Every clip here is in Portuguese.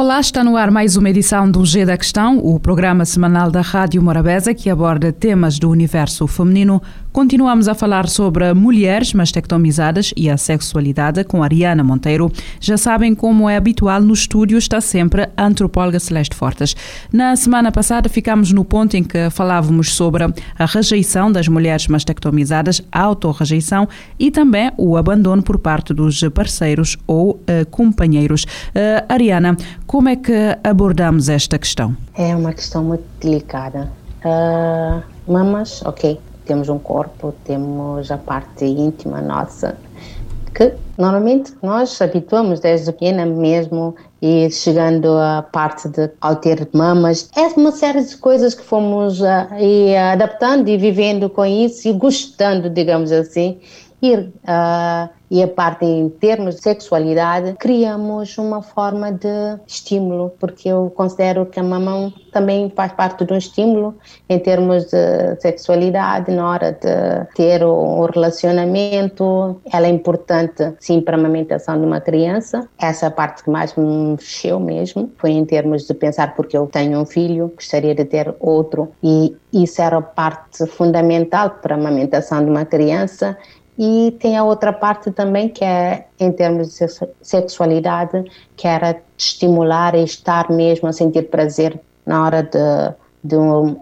Olá, está no ar mais uma edição do G da Questão, o programa semanal da Rádio Morabeza que aborda temas do universo feminino. Continuamos a falar sobre mulheres mastectomizadas e a sexualidade com Ariana Monteiro. Já sabem como é habitual no estúdio está sempre a antropóloga Celeste Fortes. Na semana passada ficámos no ponto em que falávamos sobre a rejeição das mulheres mastectomizadas, a autorrejeição e também o abandono por parte dos parceiros ou uh, companheiros. Uh, Ariana, como é que abordamos esta questão? É uma questão muito delicada. Uh, mamas, ok, temos um corpo, temos a parte íntima nossa, que normalmente nós habituamos desde pequena mesmo e chegando à parte de ao ter mamas, é uma série de coisas que fomos uh, e adaptando e vivendo com isso e gostando, digamos assim, e uh, e a parte em termos de sexualidade, criamos uma forma de estímulo, porque eu considero que a mamão também faz parte de um estímulo em termos de sexualidade, na hora de ter um relacionamento. Ela é importante, sim, para a amamentação de uma criança. Essa é parte que mais me mexeu mesmo, foi em termos de pensar, porque eu tenho um filho, gostaria de ter outro, e isso era a parte fundamental para a amamentação de uma criança e tem a outra parte também que é em termos de sexualidade, que era estimular e estar mesmo a sentir prazer na hora de, de,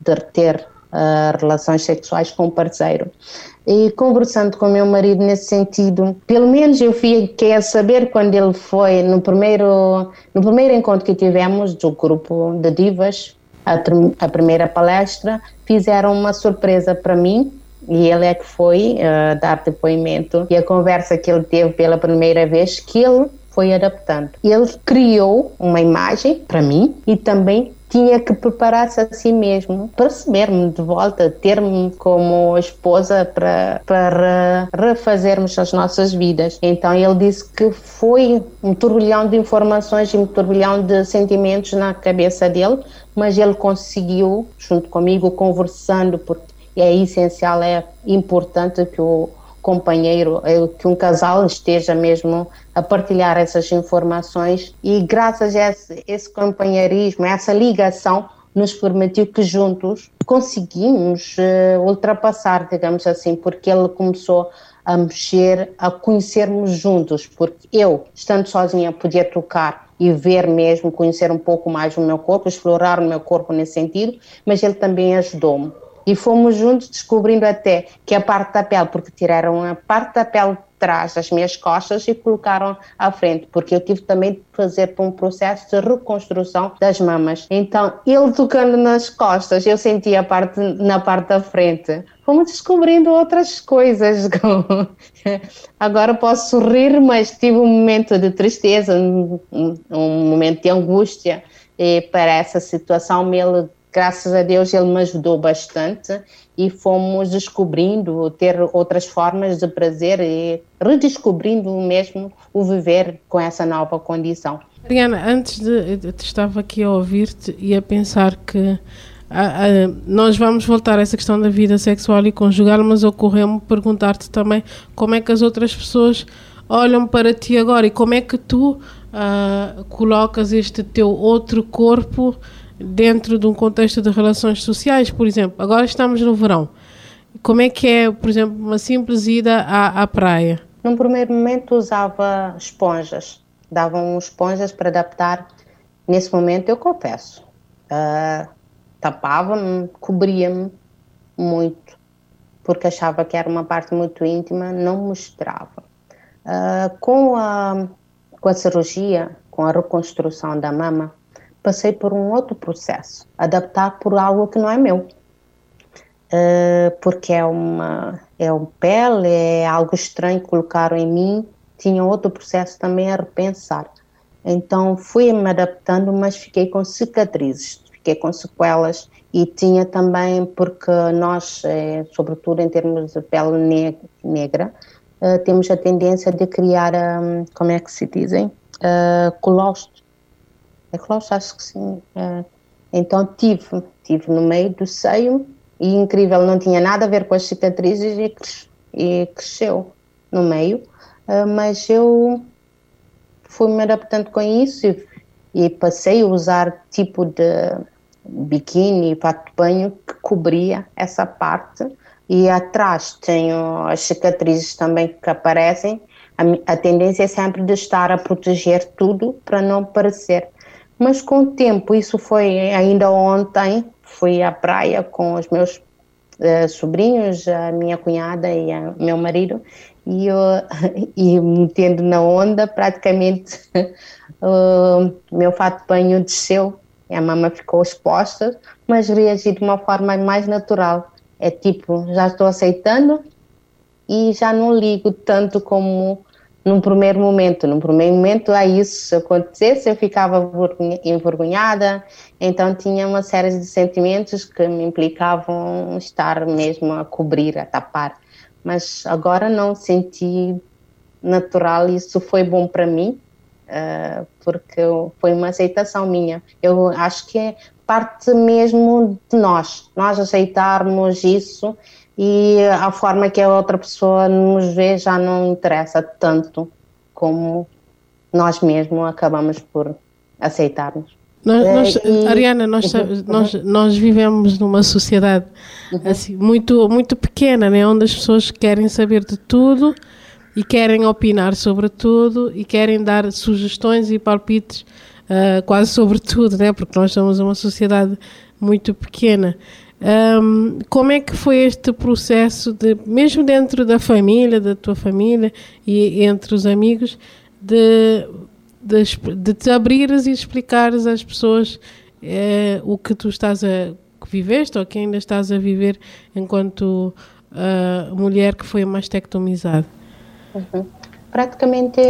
de ter uh, relações sexuais com o parceiro. E conversando com meu marido nesse sentido, pelo menos eu fiquei a saber quando ele foi no primeiro, no primeiro encontro que tivemos do grupo de divas, a, a primeira palestra, fizeram uma surpresa para mim e ele é que foi uh, dar depoimento e a conversa que ele teve pela primeira vez que ele foi adaptando. Ele criou uma imagem para mim e também tinha que preparar-se a si mesmo, perceber-me de volta, ter-me como esposa para, para refazermos as nossas vidas. Então ele disse que foi um turbilhão de informações e um turbilhão de sentimentos na cabeça dele, mas ele conseguiu, junto comigo, conversando, porque é essencial, é importante que o companheiro, é, que um casal esteja mesmo a partilhar essas informações. E graças a esse, esse companheirismo, essa ligação, nos permitiu que juntos conseguimos uh, ultrapassar, digamos assim, porque ele começou a mexer, a conhecermos juntos, porque eu, estando sozinha, podia tocar e ver mesmo, conhecer um pouco mais o meu corpo, explorar o meu corpo nesse sentido, mas ele também ajudou-me e fomos juntos descobrindo até que a parte da pele, porque tiraram a parte da pele de trás das minhas costas e colocaram à frente, porque eu tive também de fazer um processo de reconstrução das mamas. Então, ele tocando nas costas, eu senti a parte na parte da frente. Fomos descobrindo outras coisas. Agora posso sorrir, mas tive um momento de tristeza, um, momento de angústia e para essa situação ele graças a Deus ele me ajudou bastante e fomos descobrindo ter outras formas de prazer e redescobrindo mesmo o viver com essa nova condição. Mariana, antes de eu estava aqui a ouvir-te e a pensar que ah, ah, nós vamos voltar a essa questão da vida sexual e conjugal, mas ocorreu-me perguntar-te também como é que as outras pessoas olham para ti agora e como é que tu ah, colocas este teu outro corpo dentro de um contexto de relações sociais, por exemplo. Agora estamos no verão. Como é que é, por exemplo, uma simples ida à, à praia? Num primeiro momento usava esponjas, davam esponjas para adaptar. Nesse momento, eu confesso, uh, tapava-me, cobria-me muito, porque achava que era uma parte muito íntima, não mostrava. Uh, com, a, com a cirurgia, com a reconstrução da mama, passei por um outro processo, adaptar por algo que não é meu. Uh, porque é uma é um pele, é algo estranho que colocaram em mim, tinha outro processo também a repensar. Então fui me adaptando, mas fiquei com cicatrizes, fiquei com sequelas e tinha também, porque nós, eh, sobretudo em termos de pele negra, eh, temos a tendência de criar, hum, como é que se dizem, uh. É colostro, acho que sim. então tive, tive no meio do seio e incrível, não tinha nada a ver com as cicatrizes e, e cresceu no meio, mas eu fui-me adaptando com isso e, e passei a usar tipo de biquíni, fato de banho que cobria essa parte e atrás tenho as cicatrizes também que aparecem. A, a tendência é sempre de estar a proteger tudo para não parecer. Mas com o tempo, isso foi ainda ontem, fui à praia com os meus uh, sobrinhos, a minha cunhada e o meu marido, e, eu, e metendo na onda, praticamente o meu fato de banho desceu a mama ficou exposta, mas reagi de uma forma mais natural. É tipo, já estou aceitando e já não ligo tanto como num primeiro momento. Num primeiro momento, a isso se acontecesse, eu ficava envergonhada, então tinha uma série de sentimentos que me implicavam estar mesmo a cobrir, a tapar. Mas agora não senti natural, isso foi bom para mim, uh, porque foi uma aceitação minha. Eu acho que é parte mesmo de nós, nós aceitarmos isso e a forma que a outra pessoa nos vê já não interessa tanto como nós mesmos acabamos por aceitarmos. Nós, nós, e, Ariana, nós, uhum, nós, nós vivemos numa sociedade uhum. assim, muito, muito pequena, né? onde as pessoas querem saber de tudo e querem opinar sobre tudo e querem dar sugestões e palpites uh, quase sobre tudo, né? porque nós somos uma sociedade muito pequena. Um, como é que foi este processo, de, mesmo dentro da família, da tua família e entre os amigos, de, de, de te abrires e explicares às pessoas eh, o que tu estás a que viveste ou que ainda estás a viver enquanto uh, mulher que foi mastectomizada? Uhum. Praticamente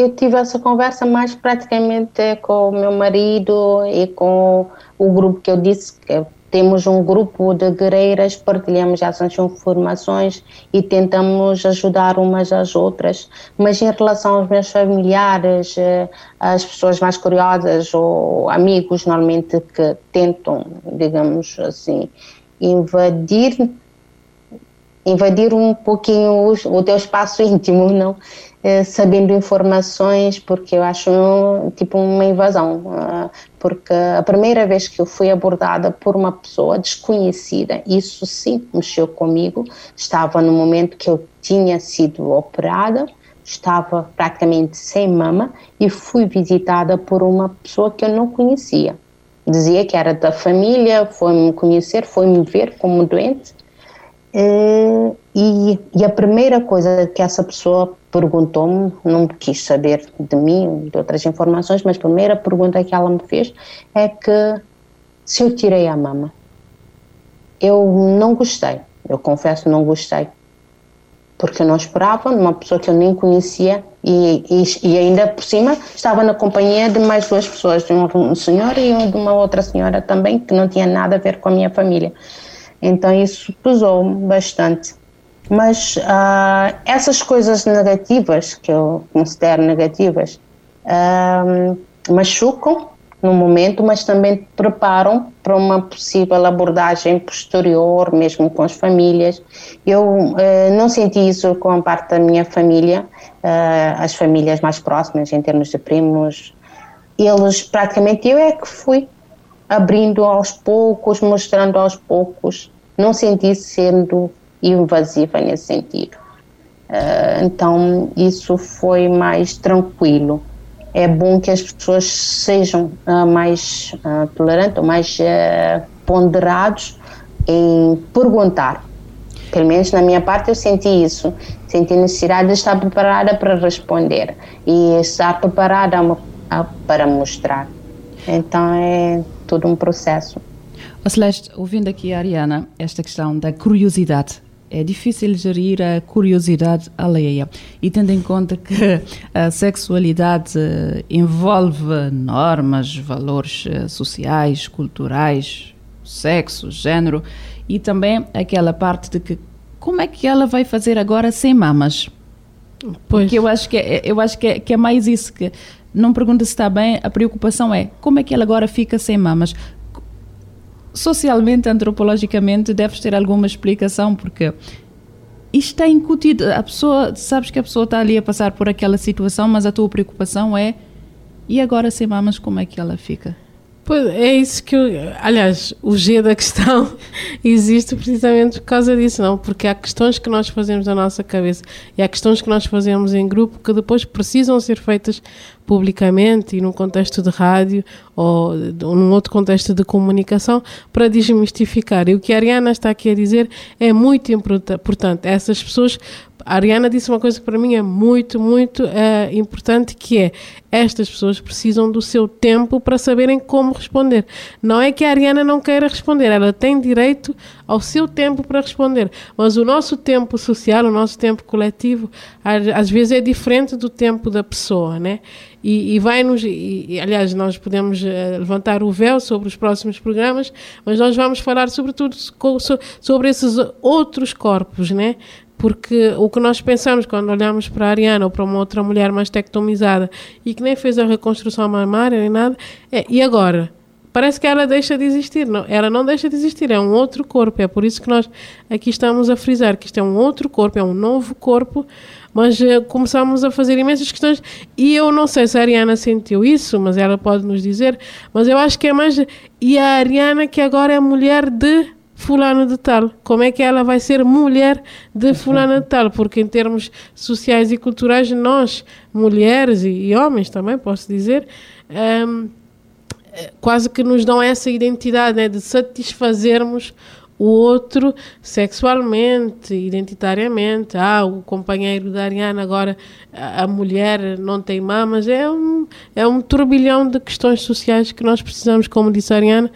eu, tive essa conversa mais praticamente com o meu marido e com o grupo que eu disse que temos um grupo de guerreiras, partilhamos essas informações e tentamos ajudar umas às outras. Mas em relação aos meus familiares, eh, as pessoas mais curiosas ou amigos, normalmente que tentam, digamos assim, invadir invadir um pouquinho o, o teu espaço íntimo, não? Eh, sabendo informações, porque eu acho tipo uma invasão. Uh, porque a primeira vez que eu fui abordada por uma pessoa desconhecida, isso sim mexeu comigo. Estava no momento que eu tinha sido operada, estava praticamente sem mama e fui visitada por uma pessoa que eu não conhecia. Dizia que era da família, foi-me conhecer, foi-me ver como doente eh, e, e, a primeira coisa que essa pessoa perguntou-me, não quis saber de mim, de outras informações, mas a primeira pergunta que ela me fez é que se eu tirei a mama. Eu não gostei, eu confesso não gostei, porque eu não esperava numa pessoa que eu nem conhecia e, e, e, ainda por cima estava na companhia de mais duas pessoas, de um senhor e de uma outra senhora também, que não tinha nada a ver com a minha família. Então isso pesou bastante. Mas uh, essas coisas negativas, que eu considero negativas, uh, machucam no momento, mas também preparam para uma possível abordagem posterior, mesmo com as famílias. Eu uh, não senti isso com a parte da minha família, as famílias mais próximas, em termos de primos. Eles, praticamente, eu é que fui abrindo aos poucos, mostrando aos poucos. Não senti sendo invasiva nesse sentido. Uh, então, isso foi mais tranquilo. É bom que as pessoas sejam uh, mais uh, tolerantes mais ponderados em perguntar. Pelo menos na minha parte eu senti isso. Senti necessidade de estar preparada para responder e estar preparada para mostrar. Então é todo um processo. A Celeste, ouvindo aqui a Ariana, esta questão da curiosidade é difícil gerir a curiosidade alheia. E tendo em conta que a sexualidade envolve normas, valores eh, sociais, culturais, sexo, género, e também aquela parte de que como é que ela vai fazer agora sem mamas? Pois. Porque eu acho que é, eu acho que é, que é mais isso que não pergunta se está bem, a preocupação é como é que ela agora fica sem mamas? Socialmente, antropologicamente, deves ter alguma explicação, porque isto está incutido. A pessoa, sabes que a pessoa está ali a passar por aquela situação, mas a tua preocupação é e agora sem mamas, como é que ela fica? Pois é isso que eu. Aliás, o G da questão existe precisamente por causa disso, não? Porque há questões que nós fazemos na nossa cabeça e há questões que nós fazemos em grupo que depois precisam ser feitas publicamente e num contexto de rádio ou, num outro contexto de comunicação para desmistificar. E o que a Ariana está aqui a dizer é muito importante. Essas pessoas a Ariana disse uma coisa que para mim é muito, muito é, importante, que é estas pessoas precisam do seu tempo para saberem como responder. Não é que a Ariana não queira responder, ela tem direito ao seu tempo para responder, mas o nosso tempo social, o nosso tempo coletivo, às vezes é diferente do tempo da pessoa, né? E, e vai-nos, e, aliás, nós podemos uh, levantar o véu sobre os próximos programas, mas nós vamos falar sobretudo sobre esses outros corpos, né? Porque o que nós pensamos quando olhamos para a Ariana ou para uma outra mulher mais tectomizada e que nem fez a reconstrução mamária nem nada, é, e agora? Parece que ela deixa de existir. Não, ela não deixa de existir, é um outro corpo. É por isso que nós aqui estamos a frisar que isto é um outro corpo, é um novo corpo, mas uh, começamos a fazer imensas questões. E eu não sei se a Ariana sentiu isso, mas ela pode nos dizer. Mas eu acho que é mais. E a Ariana, que agora é mulher de fulano de tal. Como é que ela vai ser mulher de fulano de tal? Porque em termos sociais e culturais, nós, mulheres e, e homens também, posso dizer, um, quase que nos dão essa identidade né, de satisfazermos o outro sexualmente, identitariamente. Ah, o companheiro da Ariana agora, a, a mulher não tem mamas. É um, é um turbilhão de questões sociais que nós precisamos, como disse a Ariana,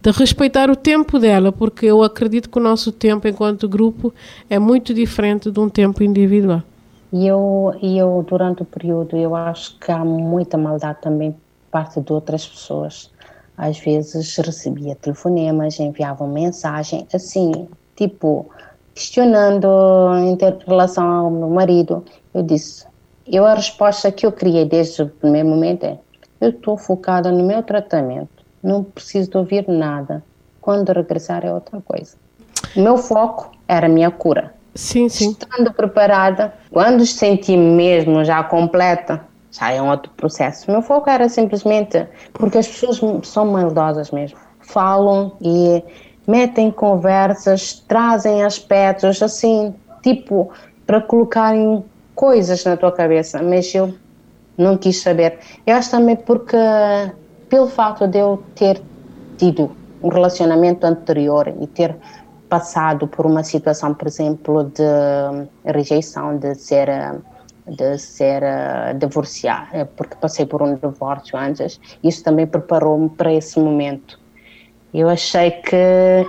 de respeitar o tempo dela, porque eu acredito que o nosso tempo enquanto grupo é muito diferente de um tempo individual. E eu, eu durante o período, eu acho que há muita maldade também parte de outras pessoas. Às vezes recebia telefonemas, enviavam mensagem, assim, tipo, questionando em relação ao meu marido. Eu disse, eu a resposta que eu criei desde o primeiro momento é, eu estou focada no meu tratamento não preciso de ouvir nada. Quando regressar é outra coisa. O meu foco era a minha cura. Sim, sim. Estando preparada, quando senti mesmo já completa, já é um outro processo. O meu foco era simplesmente porque as pessoas são maldosas mesmo. Falam e metem conversas, trazem aspectos assim, tipo, para colocarem coisas na tua cabeça, mas eu não quis saber. Eu acho também porque pelo fato de eu ter tido um relacionamento anterior e ter passado por uma situação, por exemplo, de rejeição, de ser de ser divorciada, porque passei por um divórcio antes, isso também preparou-me para esse momento. Eu achei que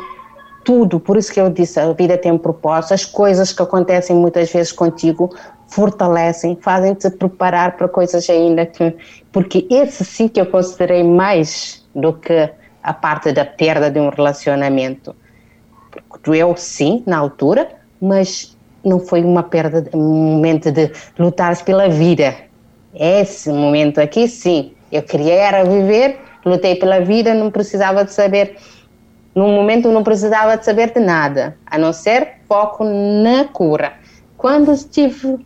tudo, por isso que eu disse, a vida tem propósito, as coisas que acontecem muitas vezes contigo fortalecem, fazem-te preparar para coisas ainda que. Porque esse sim que eu considerei mais do que a parte da perda de um relacionamento. Porque doeu sim, na altura, mas não foi uma perda, um momento de lutar pela vida. Esse momento aqui, sim. Eu queria era viver, lutei pela vida, não precisava de saber. No momento, não precisava de saber de nada, a não ser foco na cura. Quando estive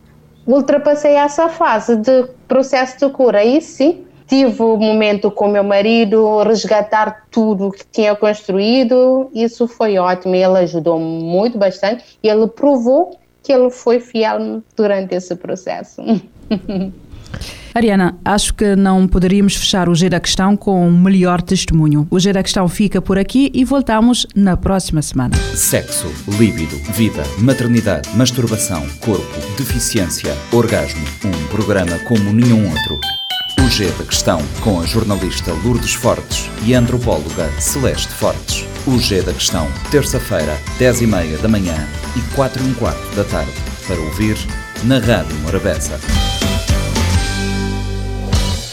ultrapassei essa fase de processo de cura. Aí sim, tive o um momento com meu marido, resgatar tudo que tinha construído. Isso foi ótimo. Ele ajudou muito bastante. E ele provou que ele foi fiel durante esse processo. Ariana, acho que não poderíamos fechar o G da Questão com um melhor testemunho. O G da Questão fica por aqui e voltamos na próxima semana. Sexo, líbido, vida, maternidade, masturbação, corpo, deficiência, orgasmo. Um programa como nenhum outro. O G da Questão com a jornalista Lourdes Fortes e a antropóloga Celeste Fortes. O G da Questão, terça-feira, 10 e meia da manhã e 4 e um quarto da tarde, para ouvir na Rádio Morabeza.